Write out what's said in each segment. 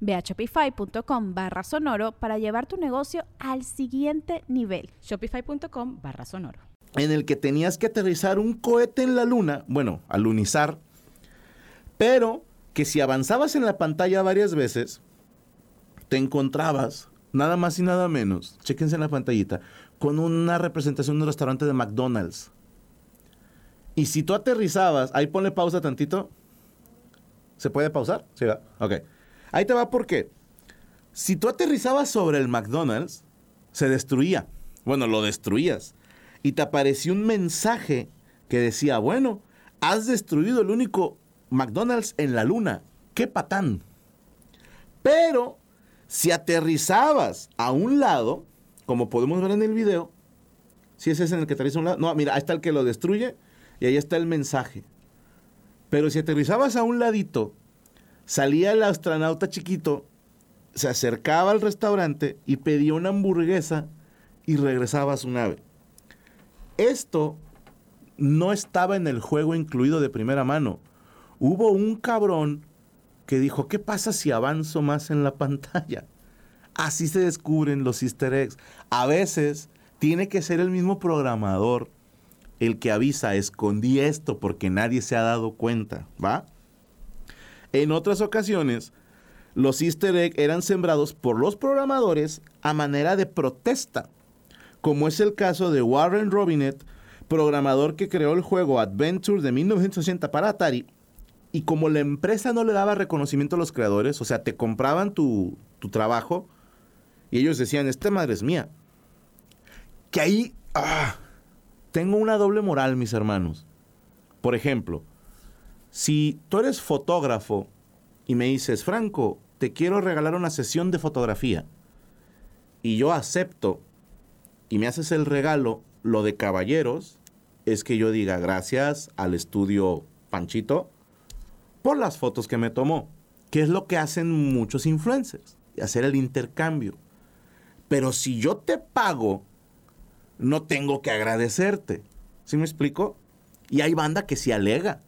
Ve a shopify.com barra sonoro para llevar tu negocio al siguiente nivel. Shopify.com barra sonoro. En el que tenías que aterrizar un cohete en la luna, bueno, alunizar, pero que si avanzabas en la pantalla varias veces, te encontrabas nada más y nada menos, chequense en la pantallita, con una representación de un restaurante de McDonald's. Y si tú aterrizabas, ahí ponle pausa tantito. ¿Se puede pausar? Sí, va. Ok. Ahí te va porque si tú aterrizabas sobre el McDonald's, se destruía. Bueno, lo destruías. Y te apareció un mensaje que decía, bueno, has destruido el único McDonald's en la luna. ¡Qué patán! Pero si aterrizabas a un lado, como podemos ver en el video, si ese es en el que aterriza a un lado, no, mira, ahí está el que lo destruye y ahí está el mensaje. Pero si aterrizabas a un ladito, salía el astronauta chiquito, se acercaba al restaurante y pedía una hamburguesa y regresaba a su nave. Esto no estaba en el juego incluido de primera mano. Hubo un cabrón que dijo, ¿qué pasa si avanzo más en la pantalla? Así se descubren los easter eggs. A veces tiene que ser el mismo programador el que avisa, escondí esto porque nadie se ha dado cuenta, ¿va? En otras ocasiones, los easter eggs eran sembrados por los programadores a manera de protesta, como es el caso de Warren Robinet, programador que creó el juego Adventure de 1980 para Atari, y como la empresa no le daba reconocimiento a los creadores, o sea, te compraban tu, trabajo y ellos decían, esta madre es mía. Que ahí ah, tengo una doble moral, mis hermanos. Por ejemplo, si tú eres fotógrafo y me dices, Franco, te quiero regalar una sesión de fotografía, y yo acepto y me haces el regalo, lo de caballeros, es que yo diga gracias al estudio Panchito por las fotos que me tomó, que es lo que hacen muchos influencers, hacer el intercambio. Pero si yo te pago, no tengo que agradecerte. ¿Sí me explico? Y hay banda que se alega.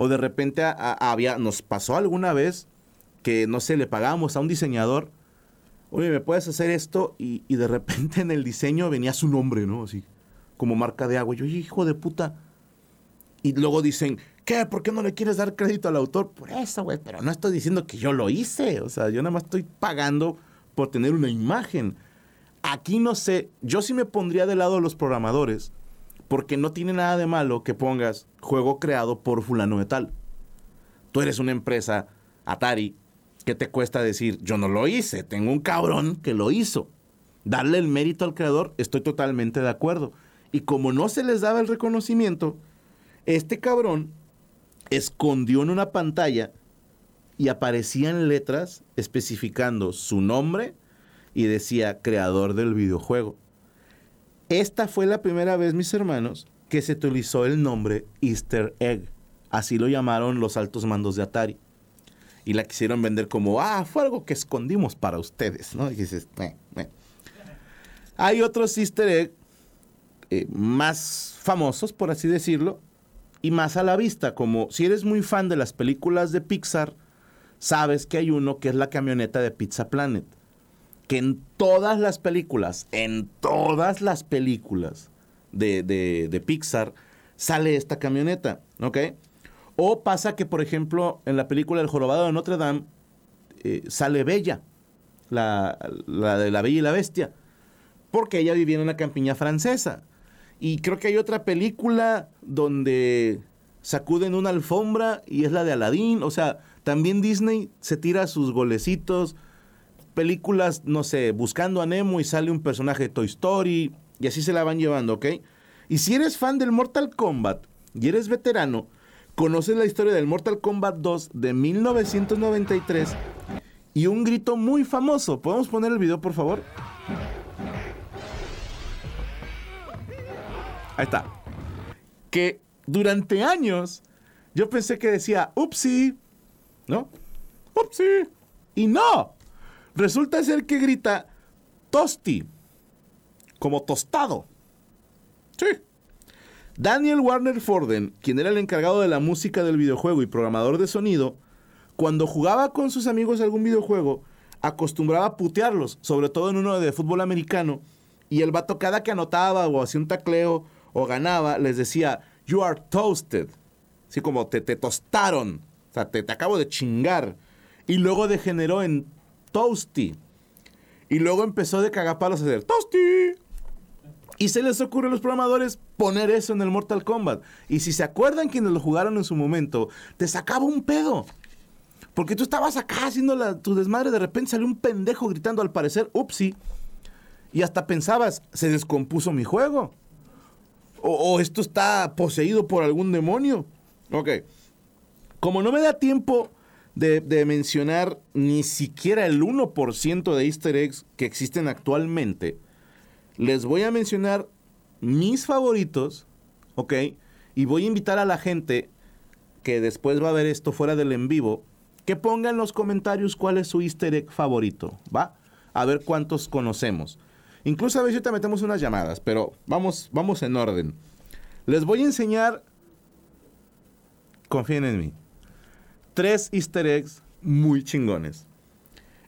O de repente había, nos pasó alguna vez que, no sé, le pagábamos a un diseñador, oye, ¿me puedes hacer esto? Y, de repente en el diseño venía su nombre, ¿no? Así, como marca de agua. yo, hijo de puta. Y luego dicen, ¿qué? ¿Por qué no le quieres dar crédito al autor? Por eso, güey, pero no estoy diciendo que yo lo hice. O sea, yo nada más estoy pagando por tener una imagen. Aquí no sé, yo sí me pondría de lado a los programadores porque no tiene nada de malo que pongas juego creado por fulano de tal. Tú eres una empresa, Atari, ¿qué te cuesta decir, yo no lo hice, tengo un cabrón que lo hizo? Darle el mérito al creador, estoy totalmente de acuerdo. Y como no se les daba el reconocimiento, este cabrón escondió en una pantalla y aparecían letras especificando su nombre y decía creador del videojuego. Esta fue la primera vez, mis hermanos, que se utilizó el nombre Easter Egg. Así lo llamaron los altos mandos de Atari. Y la quisieron vender como, ah, fue algo que escondimos para ustedes, ¿no? Y dices, Hay otros Easter Egg eh, más famosos, por así decirlo, y más a la vista, como si eres muy fan de las películas de Pixar, sabes que hay uno que es la camioneta de Pizza Planet que en todas las películas, en todas las películas de, Pixar, sale esta camioneta, ¿ok? O pasa que, por ejemplo, en la película El Jorobado de Notre Dame eh, sale Bella, la, la, de la Bella y la Bestia, porque ella vivía en una campiña francesa. Y creo que hay otra película donde sacuden una alfombra y es la de Aladdin. O sea, también Disney se tira sus golecitos. Películas, no sé, buscando a Nemo y sale un personaje de Toy Story. Y así se la van llevando, ¿ok? Y si eres fan del Mortal Kombat y eres veterano, conoces la historia del Mortal Kombat 2 de 1993 y un grito muy famoso. ¿Podemos poner el video, por favor? Ahí está. Que durante años yo pensé que decía, upsi, ¿no? Upsi. Y no. Resulta ser que grita tosti, como tostado. Sí. Daniel Warner Forden, quien era el encargado de la música del videojuego y programador de sonido, cuando jugaba con sus amigos algún videojuego, acostumbraba a putearlos, sobre todo en uno de fútbol americano, y el vato cada que anotaba o hacía un tacleo o ganaba, les decía, you are toasted. Así como te, te tostaron. O sea, te, te acabo de chingar. Y luego degeneró en toasty. Y luego empezó de cagapalos a hacer toasty. Y se les ocurre a los programadores poner eso en el Mortal Kombat. Y si se acuerdan quienes lo jugaron en su momento, te sacaba un pedo. Porque tú estabas acá haciendo tu desmadre, de repente salió un pendejo gritando al parecer, upsi. Y hasta pensabas, se descompuso mi juego. O, o esto está poseído por algún demonio. Ok. Como no me da tiempo de, mencionar ni siquiera el 1% de easter eggs que existen actualmente, les voy a mencionar mis favoritos, ¿ok? Y voy a invitar a la gente que después va a ver esto fuera del en vivo, que ponga en los comentarios cuál es su easter egg favorito, ¿va? A ver cuántos conocemos. Incluso a si te metemos unas llamadas, pero vamos, vamos en orden. Les voy a enseñar, confíen en mí, tres easter eggs muy chingones.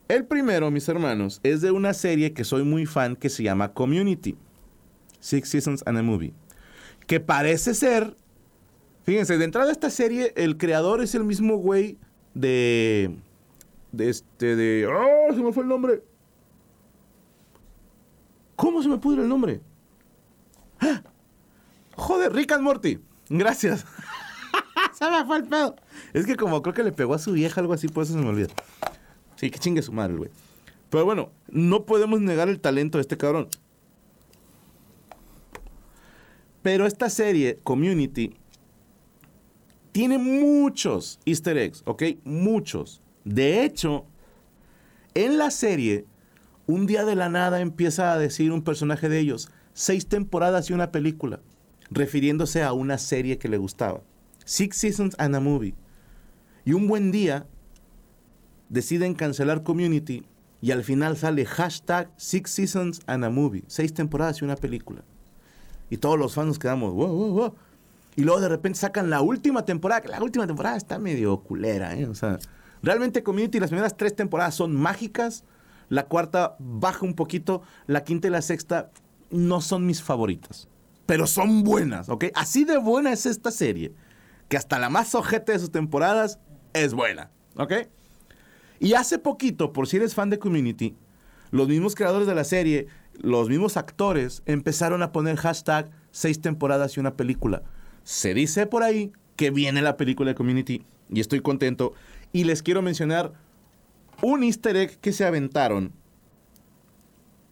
El primero, mis hermanos, es de una serie que soy muy fan que se llama Community. Six Seasons and a Movie. Que parece ser, fíjense, de entrada esta serie, el creador es el mismo güey de, de este, de, ¡oh! Se me fue el nombre. ¿Cómo se me pudre el nombre? ¡Ah! Joder, Rick and Morty. Gracias. se me fue el pedo. Es que como creo que le pegó a su vieja algo así, por eso se me olvida. Sí, que chingue su madre, güey. Pero bueno, no podemos negar el talento de este cabrón. Pero esta serie, Community, tiene muchos easter eggs, ¿ok? Muchos. De hecho, en la serie, un día de la nada empieza a decir un personaje de ellos, seis temporadas y una película, refiriéndose a una serie que le gustaba. Six Seasons and a Movie. Y un buen día deciden cancelar Community y al final sale hashtag Six Seasons and a Movie. Seis temporadas y una película. Y todos los fans nos quedamos, wow, wow, wow. Y luego de repente sacan la última temporada, que la última temporada está medio culera, ¿eh? O sea, realmente Community las primeras tres temporadas son mágicas, la cuarta baja un poquito, la quinta y la sexta no son mis favoritas, pero son buenas, ¿ok? Así de buena es esta serie, que hasta la más ojete de sus temporadas es buena, ¿ok? Y hace poquito, por si eres fan de Community, los mismos creadores de la serie, los mismos actores, empezaron a poner hashtag seis temporadas y una película. Se dice por ahí que viene la película de Community y estoy contento. Y les quiero mencionar un easter egg que se aventaron,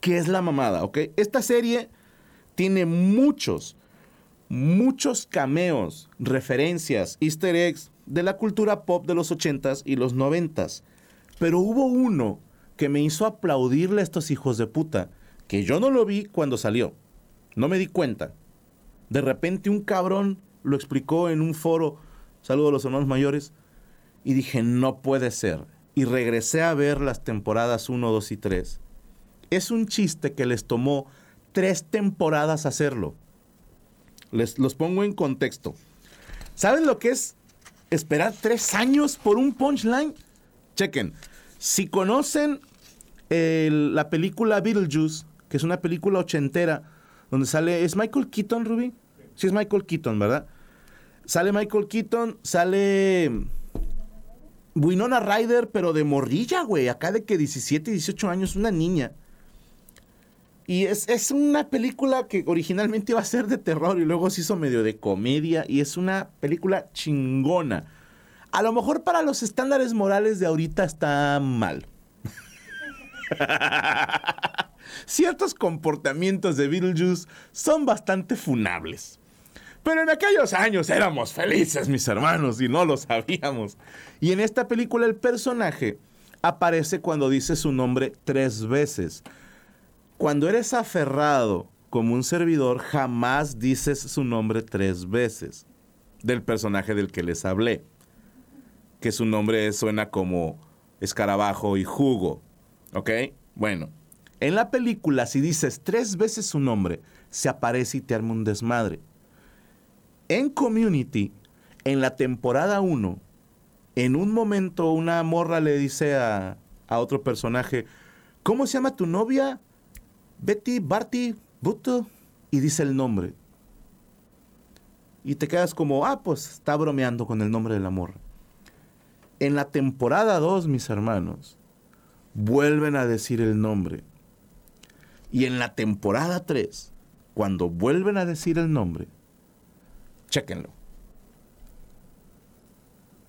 que es la mamada, ¿ok? Esta serie tiene muchos, muchos cameos, referencias, easter eggs de la cultura pop de los 80s y los 90s. Pero hubo uno que me hizo aplaudirle a estos hijos de puta, que yo no lo vi cuando salió. No me di cuenta. De repente un cabrón lo explicó en un foro, saludo a los hermanos mayores, y dije, no puede ser. Y regresé a ver las temporadas 1, 2 y 3. Es un chiste que les tomó tres temporadas hacerlo. Les los pongo en contexto. ¿Saben lo que es esperar tres años por un punchline? Chequen. Si conocen la película Beetlejuice, que es una película ochentera, donde sale. ¿Es Michael Keaton, Ruby? Sí, es Michael Keaton, ¿verdad? Sale Michael Keaton, sale. Winona Ryder, pero de morrilla, güey. Acá de que 17, 18 años, una niña. Y es, es una película que originalmente iba a ser de terror y luego se hizo medio de comedia y es una película chingona. A lo mejor para los estándares morales de ahorita está mal. Ciertos comportamientos de Beetlejuice son bastante funables. Pero en aquellos años éramos felices, mis hermanos, y no lo sabíamos. Y en esta película el personaje aparece cuando dice su nombre tres veces. Cuando eres aferrado como un servidor, jamás dices su nombre tres veces del personaje del que les hablé. Que su nombre suena como escarabajo y jugo. ¿Ok? Bueno, en la película, si dices tres veces su nombre, se aparece y te arma un desmadre. En Community, en la temporada 1, en un momento una morra le dice a, a otro personaje, ¿cómo se llama tu novia? Betty, Barty, Buto, y dice el nombre. Y te quedas como, ah, pues está bromeando con el nombre de la morra. En la temporada 2, mis hermanos, vuelven a decir el nombre. Y en la temporada 3, cuando vuelven a decir el nombre,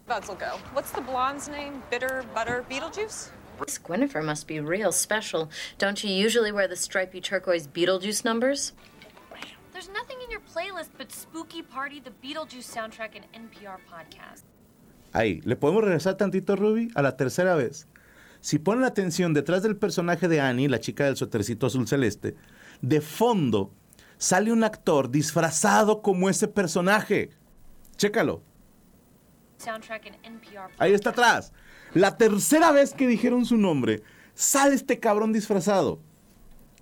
go. What's the blonde's name? Bitter Butter Beetlejuice? This Gwynnifer must be real special. Don't you usually wear the stripy turquoise Beetlejuice numbers? There's nothing in your playlist but Spooky Party, the Beetlejuice soundtrack, and NPR podcast. Ahí, ¿le podemos regresar tantito, Ruby? A la tercera vez. Si ponen atención, detrás del personaje de Annie, la chica del suétercito azul celeste, de fondo sale un actor disfrazado como ese personaje. Chécalo. Soundtrack and NPR Ahí está atrás. La tercera vez que dijeron su nombre, sale este cabrón disfrazado.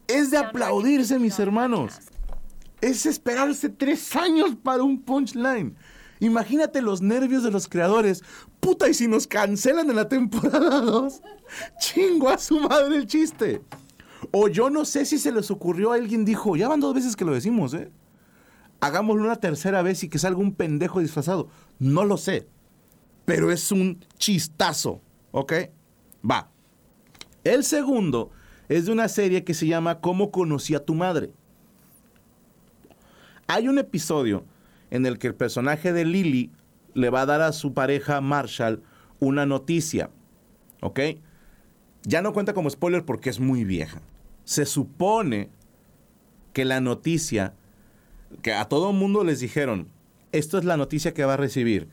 Es de aplaudirse, mis hermanos. Es esperarse tres años para un punchline. Imagínate los nervios de los creadores. Puta, y si nos cancelan en la temporada 2, chingo a su madre el chiste. O yo no sé si se les ocurrió a alguien, dijo, ya van dos veces que lo decimos, ¿eh? Hagámoslo una tercera vez y que salga un pendejo disfrazado. No lo sé. Pero es un chistazo, ¿ok? Va. El segundo es de una serie que se llama ¿Cómo conocí a tu madre? Hay un episodio en el que el personaje de Lily le va a dar a su pareja Marshall una noticia. ¿Ok? Ya no cuenta como spoiler porque es muy vieja. Se supone que la noticia, que a todo mundo les dijeron, esto es la noticia que va a recibir.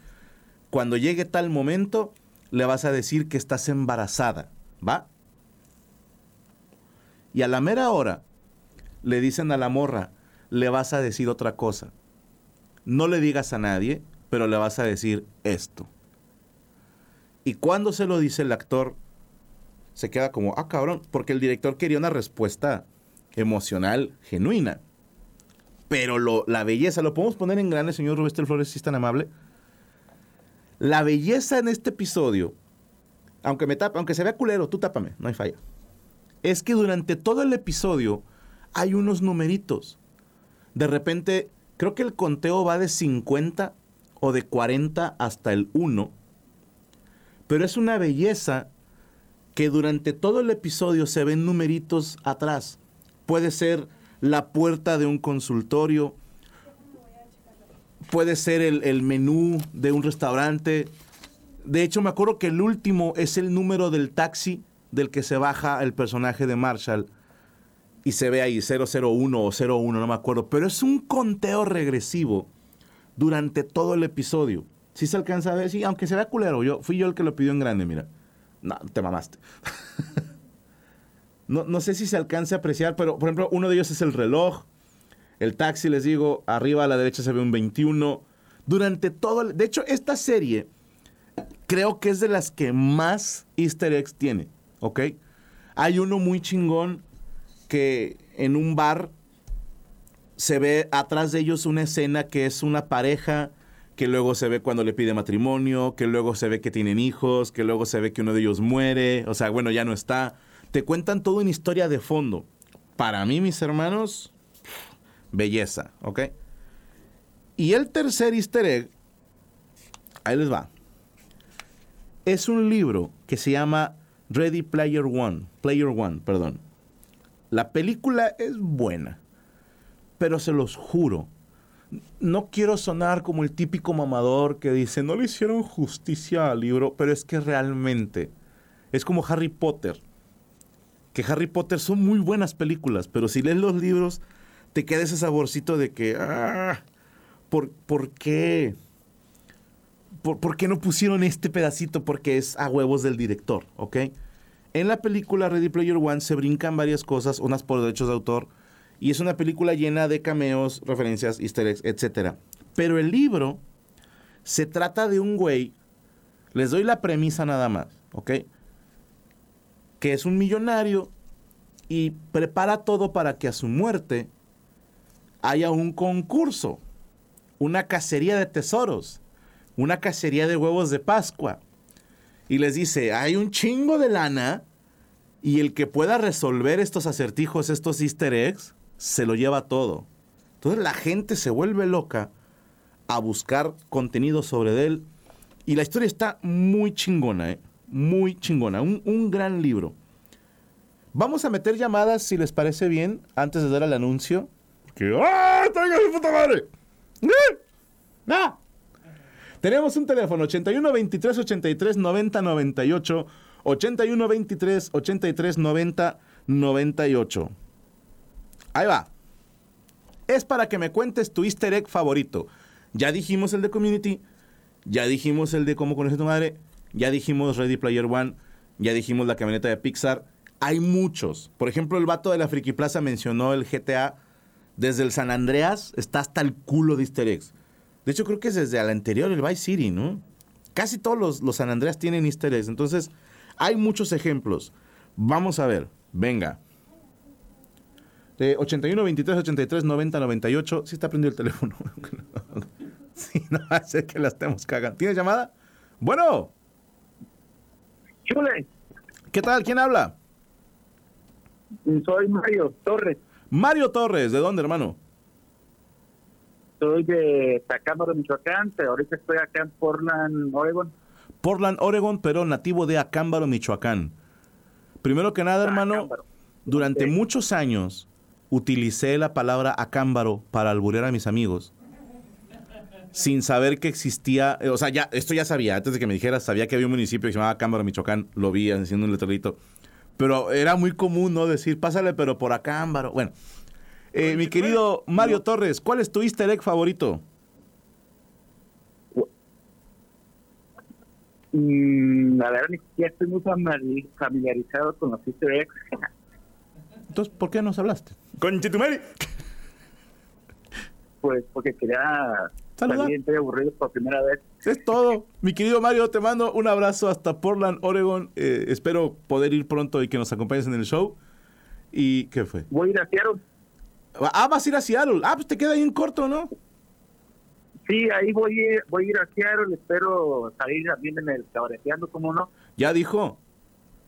Cuando llegue tal momento, le vas a decir que estás embarazada. ¿Va? Y a la mera hora, le dicen a la morra, le vas a decir otra cosa. No le digas a nadie, pero le vas a decir esto. Y cuando se lo dice el actor, se queda como, ah, cabrón, porque el director quería una respuesta emocional, genuina. Pero lo, la belleza, ¿lo podemos poner en grande, señor Rubén Flores, si es tan amable? La belleza en este episodio, aunque, me tapa, aunque se vea culero, tú tápame, no hay falla. Es que durante todo el episodio hay unos numeritos. De repente, creo que el conteo va de 50 o de 40 hasta el 1. Pero es una belleza que durante todo el episodio se ven numeritos atrás. Puede ser la puerta de un consultorio, puede ser el, el menú de un restaurante. De hecho, me acuerdo que el último es el número del taxi del que se baja el personaje de Marshall y se ve ahí 001 o 01, no me acuerdo, pero es un conteo regresivo durante todo el episodio. Si se alcanza a ver, sí, aunque se vea culero, yo fui yo el que lo pidió en grande, mira. No, te mamaste. no, no sé si se alcanza a apreciar, pero por ejemplo, uno de ellos es el reloj. El taxi, les digo, arriba a la derecha se ve un 21. Durante todo, el- de hecho, esta serie creo que es de las que más easter eggs tiene, ¿ok? Hay uno muy chingón que en un bar se ve atrás de ellos una escena que es una pareja que luego se ve cuando le pide matrimonio, que luego se ve que tienen hijos, que luego se ve que uno de ellos muere, o sea, bueno, ya no está. Te cuentan toda una historia de fondo. Para mí, mis hermanos, belleza, ¿ok? Y el tercer easter egg, ahí les va. Es un libro que se llama Ready Player One, Player One, perdón. La película es buena, pero se los juro, no quiero sonar como el típico mamador que dice, no le hicieron justicia al libro, pero es que realmente es como Harry Potter. Que Harry Potter son muy buenas películas, pero si lees los libros, te queda ese saborcito de que, ah, ¿por, ¿por qué? ¿Por, por qué no pusieron este pedacito? Porque es a huevos del director, ¿ok? En la película Ready Player One se brincan varias cosas, unas por derechos de autor, y es una película llena de cameos, referencias, easter eggs, etc. Pero el libro se trata de un güey, les doy la premisa nada más, ¿ok? Que es un millonario y prepara todo para que a su muerte haya un concurso, una cacería de tesoros, una cacería de huevos de Pascua. Y les dice, hay un chingo de lana y el que pueda resolver estos acertijos, estos easter eggs, se lo lleva todo. Entonces la gente se vuelve loca a buscar contenido sobre él. Y la historia está muy chingona, ¿eh? Muy chingona. Un, un gran libro. Vamos a meter llamadas, si les parece bien, antes de dar el anuncio. Que, ¡Ah! ¡Tenga mi puta madre! ¡Eh! Tenemos un teléfono 81 23 83 90 98 81 23 83 90 98. Ahí va. Es para que me cuentes tu easter egg favorito. Ya dijimos el de Community, ya dijimos el de Cómo conocer tu madre, ya dijimos Ready Player One, ya dijimos la camioneta de Pixar. Hay muchos. Por ejemplo, el vato de la Friki Plaza mencionó el GTA. Desde el San Andreas está hasta el culo de easter eggs. De hecho, creo que es desde el anterior, el Vice City, ¿no? Casi todos los, los San Andreas tienen easter eggs. Entonces, hay muchos ejemplos. Vamos a ver. Venga. Eh, 81 23 83 90 98. Sí está prendido el teléfono. sí, no va a ser que la estemos cagando. ¿Tienes llamada? Bueno. Chule, ¿Qué tal? ¿Quién habla? soy Mario Torres, Mario Torres. ¿De dónde, hermano? soy de Tacámbaro, Michoacán, pero ahorita estoy acá en Portland, Oregon. Portland, Oregon, pero nativo de Acámbaro, Michoacán. Primero que nada, hermano, Acámbaro. durante Ok. muchos años utilicé la palabra Acámbaro para alburear a mis amigos. Sin saber que existía, eh, o sea, ya, esto ya sabía, antes de que me dijeras, sabía que había un municipio que se llamaba Acámbaro, Michoacán, lo vi haciendo un letrerito. Pero era muy común, ¿no? Decir, pásale, pero por Acámbaro. Bueno, eh, mi querido Mario Torres, ¿cuál es tu easter egg favorito? Mm, la verdad, ni siquiera estoy muy famili- familiarizado con los easter eggs. Entonces, ¿por qué nos hablaste? Conchetumare. Pues porque quería Salir entre aburrido por primera vez. Es todo. Mi querido Mario, te mando un abrazo hasta Portland, Oregon. Eh, espero poder ir pronto y que nos acompañes en el show. ¿Y qué fue? Voy a ir a Seattle. Ah, vas a ir a Seattle. Ah, pues te queda ahí en corto, ¿no? Sí, ahí voy, a- voy a ir a Seattle. Espero salir también en el cabareteando, ¿cómo no? Ya dijo.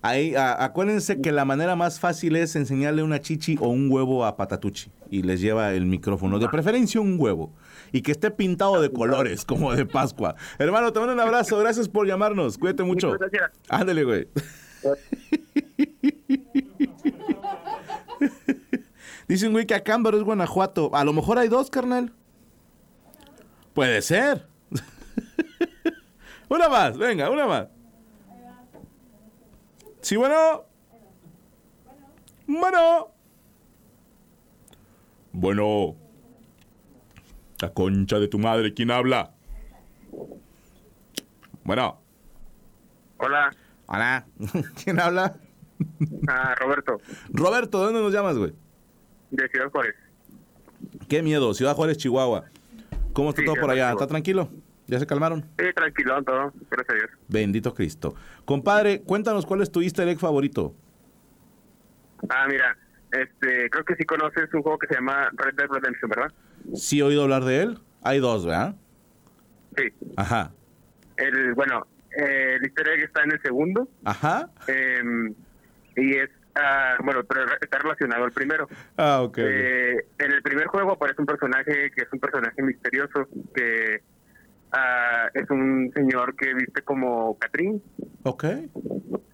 Ahí, a- acuérdense que la manera más fácil es enseñarle una chichi o un huevo a Patatucci. Y les lleva el micrófono. De preferencia un huevo. Y que esté pintado de colores, como de Pascua. Hermano, te mando un abrazo. Gracias por llamarnos. Cuídate mucho. Ándale, güey. Dicen, güey, que Acámbaro es Guanajuato. A lo mejor hay dos, carnal. Puede ser. una más, venga, una más. Sí, bueno. Bueno. Bueno. La concha de tu madre, ¿quién habla? Bueno. Hola, Hola. ¿Quién habla? ah, Roberto, Roberto, ¿de dónde nos llamas, güey? de Ciudad Juárez. Qué miedo, Ciudad Juárez, Chihuahua. ¿Cómo está Sí, todo por allá? Chihuahua. ¿Está tranquilo? ¿Ya se calmaron? Sí, tranquilo, todo, gracias a Dios. Bendito Cristo. Compadre, cuéntanos cuál es tu easter egg favorito. Ah, mira, este, creo que sí conoces un juego que se llama Red Dead Redemption, ¿verdad? ¿Sí he oído hablar de él? Hay dos, ¿verdad? Sí. Ajá. El, bueno, eh, el easter egg está en el segundo Ajá. eh, y es, ah, bueno, pero está relacionado al primero. Ah, ok. Eh, en el primer juego aparece un personaje que es un personaje misterioso, que ah, es un señor que viste como Catrín. Ok.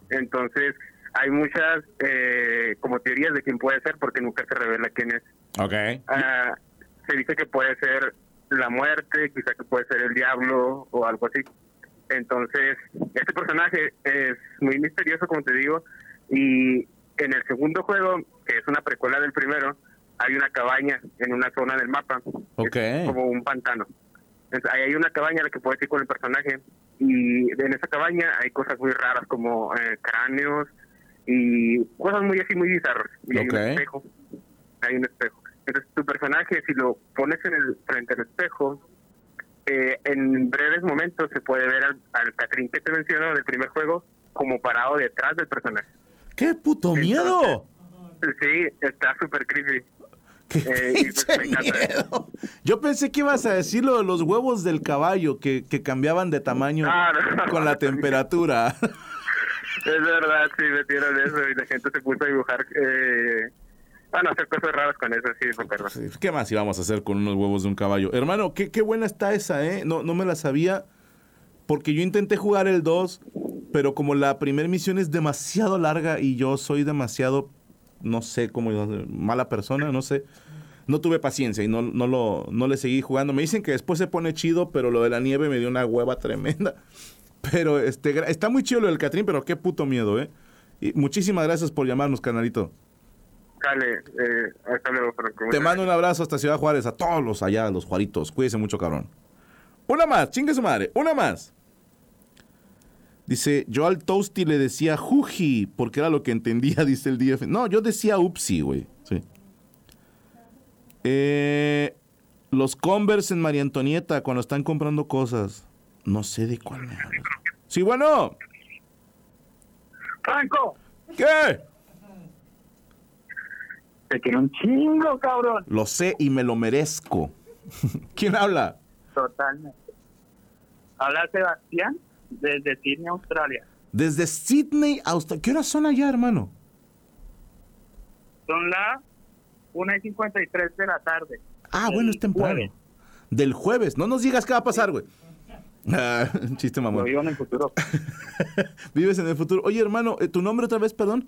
Entonces, hay muchas eh, como teorías de quién puede ser porque nunca se revela quién es. Ok. Ah, se dice que puede ser la muerte, quizá que puede ser el diablo o algo así. Entonces, este personaje es muy misterioso, como te digo, y en el segundo juego, que es una precuela del primero, hay una cabaña en una zona del mapa, Ok. es como un pantano. Entonces, ahí hay una cabaña a la que puedes ir con el personaje y en esa cabaña hay cosas muy raras como eh, cráneos y cosas muy así muy bizarras. Y hay un espejo, hay un espejo. Entonces tu personaje, si lo pones en el frente al espejo, eh, en breves momentos se puede ver al, al Catrín que te menciono del primer juego como parado detrás del personaje. ¡Qué puto miedo! Sí, está súper creepy. ¡Qué Eh, me miedo! Yo pensé que ibas a decir lo de los huevos del caballo que, que cambiaban de tamaño Ah, no. con la temperatura. Es verdad, sí, metieron eso y la gente se puso a dibujar. Eh, bueno, hacer cosas raras con eso, sí, me acuerdo. ¿Qué más íbamos a hacer con unos huevos de un caballo? Hermano, qué, qué buena está esa, ¿eh? No, no me la sabía. Porque yo intenté jugar el 2, pero como la primera misión es demasiado larga y yo soy demasiado, no sé cómo, mala persona, no sé. No tuve paciencia y no, no, lo, no le seguí jugando. Me dicen que después se pone chido, pero lo de la nieve me dio una hueva tremenda. Pero este, está muy chido lo del Catrín, pero qué puto miedo, ¿eh? Y muchísimas gracias por llamarnos, canalito. Dale, eh, hasta luego, Franco. Te mando un abrazo hasta Ciudad Juárez, a todos los allá, los Juaritos. Cuídense mucho, cabrón. Una más, chingue su madre, una más. Dice, yo al Toasty le decía Juji, porque era lo que entendía, dice el DF. No, yo decía Upsi, güey. Sí. Eh, los Converse en María Antonieta, cuando están comprando cosas. No sé de cuál me hablas. Sí, bueno. Franco, ¿Qué? te quiero un chingo, cabrón. Lo sé y me lo merezco. ¿Quién habla? Totalmente. Habla Sebastián desde Sydney, Australia. Desde Sydney, Australia. ¿Qué horas son allá, hermano? Son las 1 y 53 de la tarde. Ah, bueno, es temprano. jueves. Del jueves. No nos digas qué va a pasar, güey. Ah, chiste, Lo mamón. vivo en el futuro. Vives en el futuro. Oye, hermano, ¿eh, ¿tu nombre otra vez, perdón?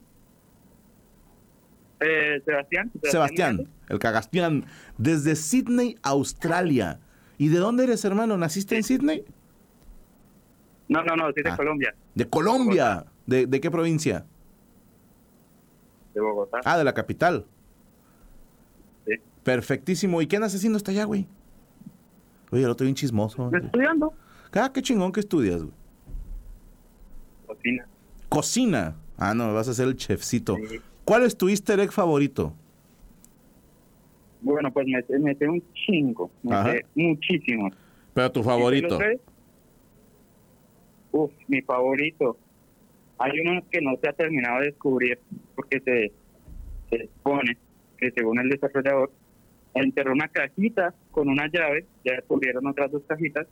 Eh, Sebastián. Sebastián, Méndez. el cagastián. Desde Sydney, Australia. ¿Y de dónde eres, hermano? ¿Naciste en Sydney? No, no, no, soy de Ah. Colombia, De Colombia. ¿De, de qué provincia? de Bogotá. Ah, de la capital. Sí. Perfectísimo. ¿Y qué andas haciendo hasta allá, güey? Oye, el otro bien chismoso. Estudiando Ah, qué chingón que estudias, güey. cocina. Cocina. Ah, no, me vas a hacer el chefcito. Sí. ¿Cuál es tu easter egg favorito? Bueno, pues me, me un chingo, me muchísimo. Pero tu favorito. Uf, mi favorito. Hay uno que no se ha terminado de descubrir porque se, se supone que según el desarrollador enterró una cajita con una llave, ya descubrieron otras dos cajitas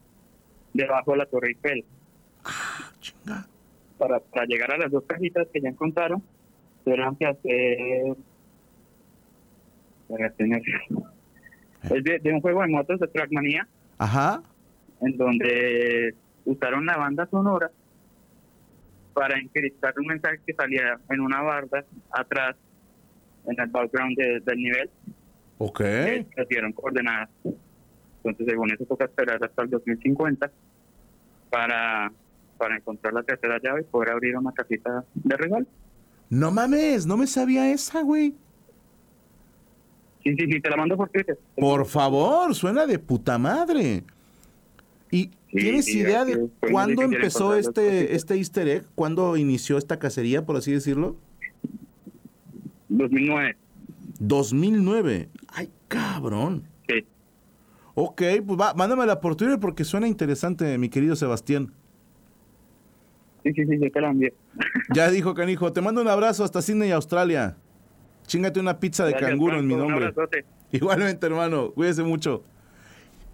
debajo de la Torre Eiffel. Chinga. Para, para llegar a las dos cajitas que ya encontraron, tuvieron que hacer... Estoy nervioso. Es de, de un juego de motos de Trackmania Ajá. en donde usaron la banda sonora para encriptar un mensaje que salía en una barda atrás en el background de- del nivel Ok. que dieron coordenadas. Entonces, según eso, toca esperar hasta el 2050 para, para encontrar la tercera llave y poder abrir una casita de regalo. No mames, no me sabía esa, güey. Sí, sí, sí, te la mando por Twitter. Por favor, suena de puta madre. ¿Y tienes idea de cuándo empezó este, este easter egg? ¿Cuándo inició esta cacería, por así decirlo? 2009. 2009. Ay, cabrón. Sí. Ok, pues va, mándamela por Twitter porque suena interesante, mi querido Sebastián. Sí, sí, sí, te la envié. Ya dijo Canijo, te mando un abrazo hasta Sydney, Australia. Chíngate una pizza de Gracias, canguro en mi nombre. Igualmente, hermano, cuídese mucho.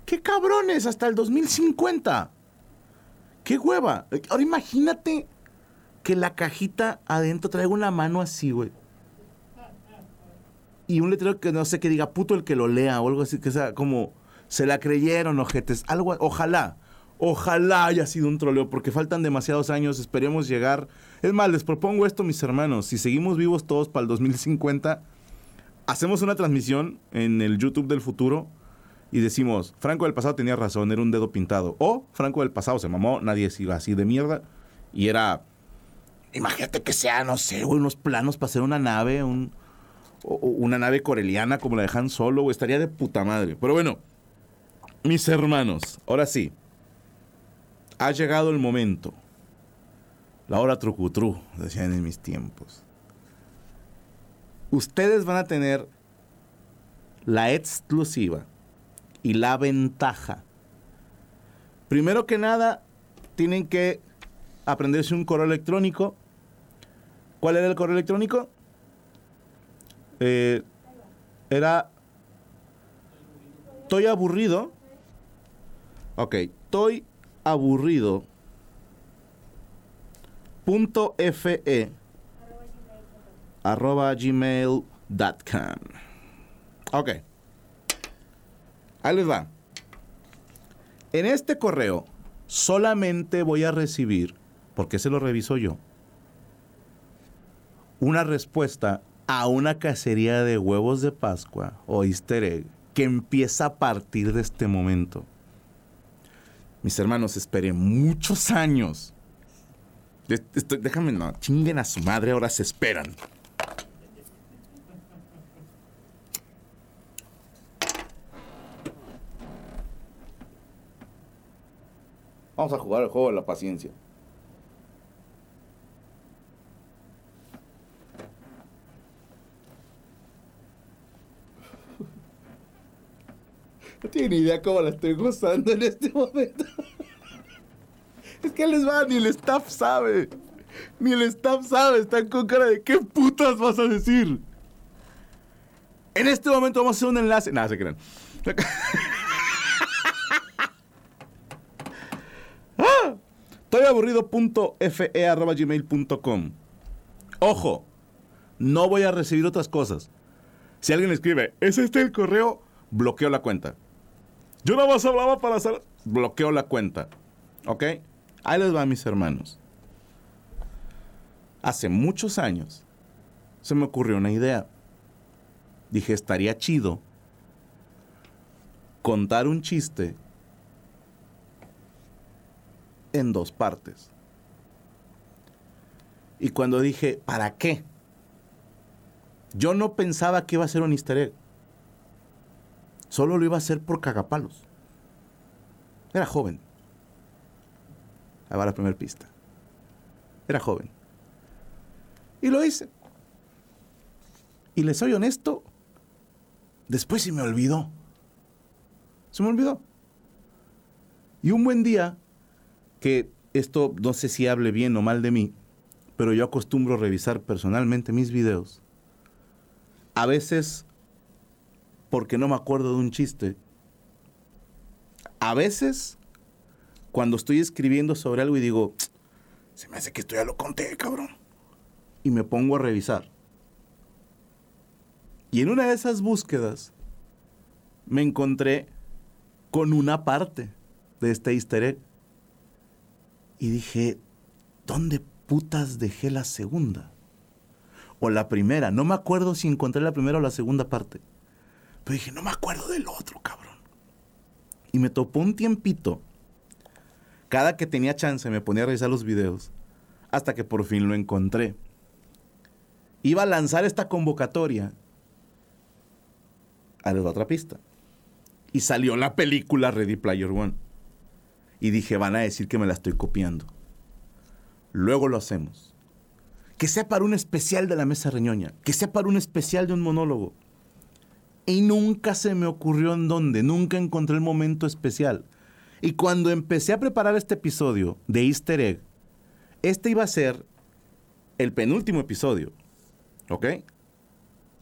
¡Qué cabrones! Hasta el 2050. ¡Qué hueva! Ahora imagínate que la cajita adentro traiga una mano así, güey. Y un letrero que no sé, que diga puto el que lo lea o algo así, que sea como se la creyeron, ojetes. Algo, ojalá, Ojalá haya sido un troleo, porque faltan demasiados años, esperemos llegar. Es más, les propongo esto, mis hermanos, si seguimos vivos todos para el 2050, hacemos una transmisión en el YouTube del futuro y decimos, Franco del pasado tenía razón, era un dedo pintado. O Franco del pasado se mamó, nadie se iba así de mierda. Y era, imagínate que sea, no sé, unos planos para hacer una nave, un, una nave coreliana como la de Han Solo, estaría de puta madre. Pero bueno, mis hermanos, ahora sí, ha llegado el momento. La hora trucutru, decían en mis tiempos. Ustedes van a tener la exclusiva y la ventaja. Primero que nada, tienen que aprenderse un correo electrónico. ¿Cuál era el correo electrónico? Eh, era... Estoy aburrido. Ok, estoy aburrido. Punto fe arroba gmail.com. Ok. Les va. En este correo solamente voy a recibir, porque se lo reviso yo, una respuesta a una cacería de huevos de Pascua o easter egg que empieza a partir de este momento. Mis hermanos, esperé muchos años. Déjame, no, chinguen a su madre, ahora se esperan. Vamos a jugar el juego de la paciencia. No tienen idea cómo la estoy gozando en este momento. Es que les va, ni el staff sabe. Ni el staff sabe. Están con cara de ¿qué putas vas a decir? En este momento vamos a hacer un enlace. Nada, se crean. Ah, Estoy aburrido.fe.gmail.com. Ojo, no voy a recibir otras cosas. Si alguien escribe, ¿es este el correo? Bloqueo la cuenta. Yo nada más hablaba para hacer. Bloqueo la cuenta. ¿Ok? Ahí les va, mis hermanos. Hace muchos años se me ocurrió una idea. Dije, estaría chido contar un chiste en dos partes. Y cuando dije, ¿para qué? Yo no pensaba que iba a ser un easter egg. Solo lo iba a hacer por cagapalos. Era joven. Ahí va la primera pista. Era joven. Y lo hice. Y les soy honesto, después se me olvidó. Se me olvidó. Y un buen día, que esto no sé si hable bien o mal de mí, pero yo acostumbro revisar personalmente mis videos. A veces, porque no me acuerdo de un chiste. A veces, cuando estoy escribiendo sobre algo y digo, se me hace que esto ya lo conté, cabrón. Y me pongo a revisar. Y en una de esas búsquedas, me encontré con una parte de este easter egg. Y dije, ¿dónde putas dejé la segunda? O la primera. No me acuerdo si encontré la primera o la segunda parte. Pero dije, no me acuerdo del otro, cabrón. Y me topó un tiempito. Cada que tenía chance me ponía a revisar los videos. Hasta que por fin lo encontré. Iba a lanzar esta convocatoria. A la otra pista. Y salió la película Ready Player One. Y dije, van a decir que me la estoy copiando. Luego lo hacemos. Que sea para un especial de la mesa reñoña. Que sea para un especial de un monólogo. Y nunca se me ocurrió en dónde. Nunca encontré el momento especial. Y cuando empecé a preparar este episodio de Easter Egg, este iba a ser el penúltimo episodio. ¿Ok?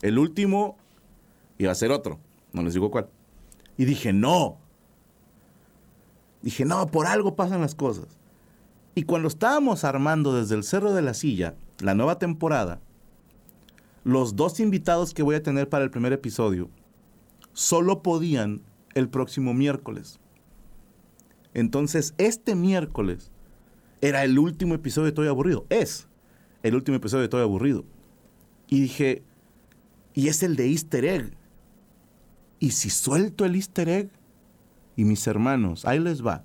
El último iba a ser otro. No les digo cuál. Y dije, no. Dije, no, por algo pasan las cosas. Y cuando estábamos armando desde el Cerro de la Silla la nueva temporada, los dos invitados que voy a tener para el primer episodio solo podían el próximo miércoles. Entonces, este miércoles era el último episodio de Estoy Aburrido. Es el último episodio de Estoy Aburrido. Y dije, y es el de Easter Egg. ¿Y si suelto el Easter Egg? Y mis hermanos, ahí les va.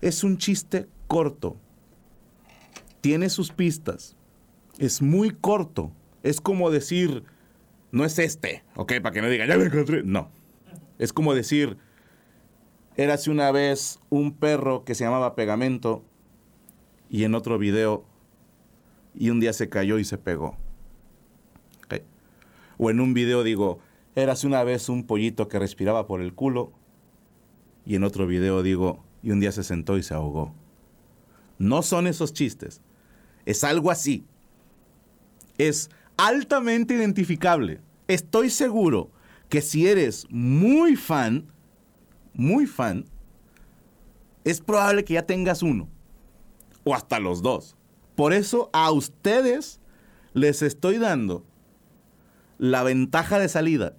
Es un chiste corto. Tiene sus pistas. Es muy corto. Es como decir, no es este, ¿ok? Para que no digan, ya me encontré. No. Es como decir, érase una vez un perro que se llamaba Pegamento y en otro video, y un día se cayó y se pegó. O en un video digo, érase una vez un pollito que respiraba por el culo y en otro video digo, y un día se sentó y se ahogó. No son esos chistes. Es algo así. Es altamente identificable. Estoy seguro que si eres muy fan, muy fan, es probable que ya tengas uno. O hasta los dos. Por eso a ustedes les estoy dando la ventaja de salida